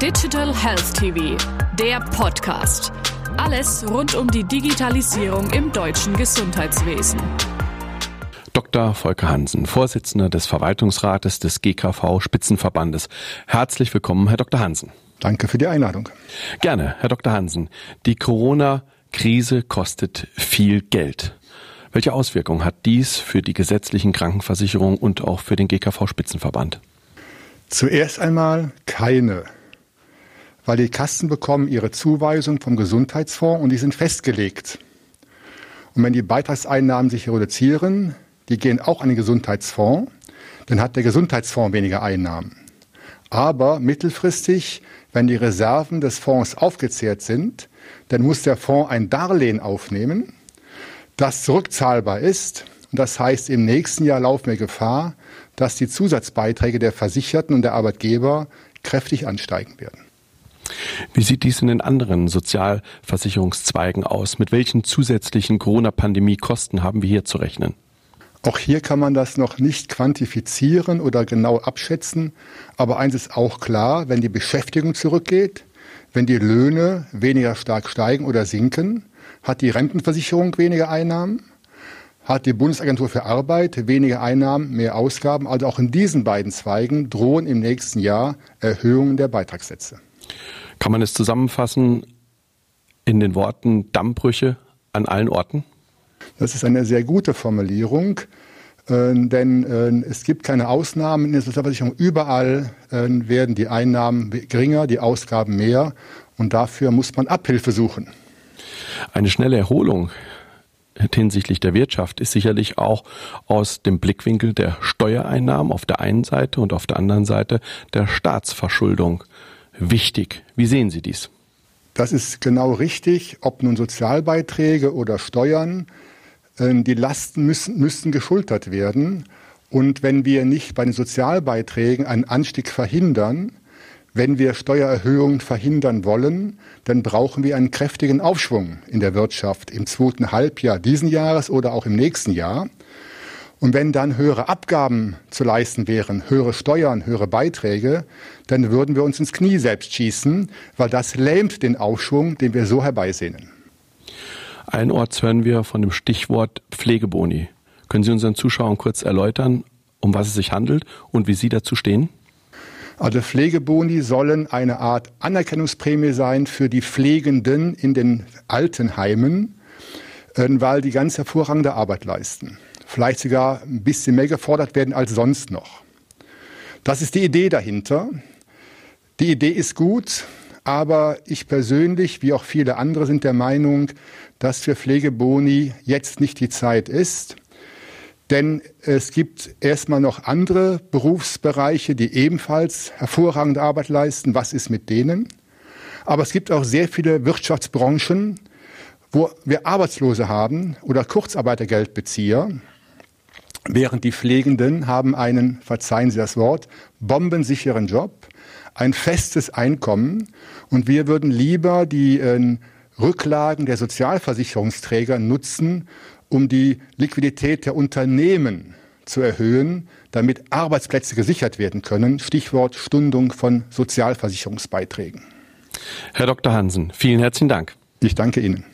Digital Health TV, der Podcast. Alles rund um die Digitalisierung im deutschen Gesundheitswesen. Dr. Volker Hansen, Vorsitzender des Verwaltungsrates des GKV Spitzenverbandes. Herzlich willkommen, Herr Dr. Hansen. Danke für die Einladung. Gerne, Herr Dr. Hansen. Die Corona-Krise kostet viel Geld. Welche Auswirkungen hat dies für die gesetzlichen Krankenversicherungen und auch für den GKV Spitzenverband? Zuerst einmal keine, weil die Kassen bekommen ihre Zuweisung vom Gesundheitsfonds und die sind festgelegt. Und wenn die Beitragseinnahmen sich reduzieren, die gehen auch an den Gesundheitsfonds, dann hat der Gesundheitsfonds weniger Einnahmen. Aber mittelfristig, wenn die Reserven des Fonds aufgezehrt sind, dann muss der Fonds ein Darlehen aufnehmen, das zurückzahlbar ist. Und das heißt, im nächsten Jahr laufen wir Gefahr, dass die Zusatzbeiträge der Versicherten und der Arbeitgeber kräftig ansteigen werden. Wie sieht dies in den anderen Sozialversicherungszweigen aus? Mit welchen zusätzlichen Corona-Pandemie-Kosten haben wir hier zu rechnen? Auch hier kann man das noch nicht quantifizieren oder genau abschätzen. Aber eins ist auch klar, wenn die Beschäftigung zurückgeht, wenn die Löhne weniger stark steigen oder sinken, hat die Rentenversicherung weniger Einnahmen hat die Bundesagentur für Arbeit weniger Einnahmen, mehr Ausgaben. Also auch in diesen beiden Zweigen drohen im nächsten Jahr Erhöhungen der Beitragssätze. Kann man es zusammenfassen in den Worten Dammbrüche an allen Orten? Das ist eine sehr gute Formulierung. Äh, denn äh, es gibt keine Ausnahmen in der Sozialversicherung. Überall äh, werden die Einnahmen geringer, die Ausgaben mehr. Und dafür muss man Abhilfe suchen. Eine schnelle Erholung hinsichtlich der Wirtschaft ist sicherlich auch aus dem Blickwinkel der Steuereinnahmen auf der einen Seite und auf der anderen Seite der Staatsverschuldung wichtig. Wie sehen Sie dies? Das ist genau richtig, ob nun Sozialbeiträge oder Steuern, äh, die Lasten müssen, müssen geschultert werden. Und wenn wir nicht bei den Sozialbeiträgen einen Anstieg verhindern, wenn wir Steuererhöhungen verhindern wollen, dann brauchen wir einen kräftigen Aufschwung in der Wirtschaft im zweiten Halbjahr diesen Jahres oder auch im nächsten Jahr. Und wenn dann höhere Abgaben zu leisten wären, höhere Steuern, höhere Beiträge, dann würden wir uns ins Knie selbst schießen, weil das lähmt den Aufschwung, den wir so herbeisehnen. Einorts hören wir von dem Stichwort Pflegeboni. Können Sie unseren Zuschauern kurz erläutern, um was es sich handelt und wie Sie dazu stehen? Also Pflegeboni sollen eine Art Anerkennungsprämie sein für die Pflegenden in den Altenheimen, äh, weil die ganz hervorragende Arbeit leisten. Vielleicht sogar ein bisschen mehr gefordert werden als sonst noch. Das ist die Idee dahinter. Die Idee ist gut, aber ich persönlich, wie auch viele andere, sind der Meinung, dass für Pflegeboni jetzt nicht die Zeit ist. Denn es gibt erstmal noch andere Berufsbereiche, die ebenfalls hervorragende Arbeit leisten. Was ist mit denen? Aber es gibt auch sehr viele Wirtschaftsbranchen, wo wir Arbeitslose haben oder Kurzarbeitergeldbezieher, während die Pflegenden haben einen, verzeihen Sie das Wort, bombensicheren Job, ein festes Einkommen und wir würden lieber die äh, Rücklagen der Sozialversicherungsträger nutzen, um die Liquidität der Unternehmen zu erhöhen, damit Arbeitsplätze gesichert werden können. Stichwort Stundung von Sozialversicherungsbeiträgen. Herr Dr. Hansen, vielen herzlichen Dank. Ich danke Ihnen.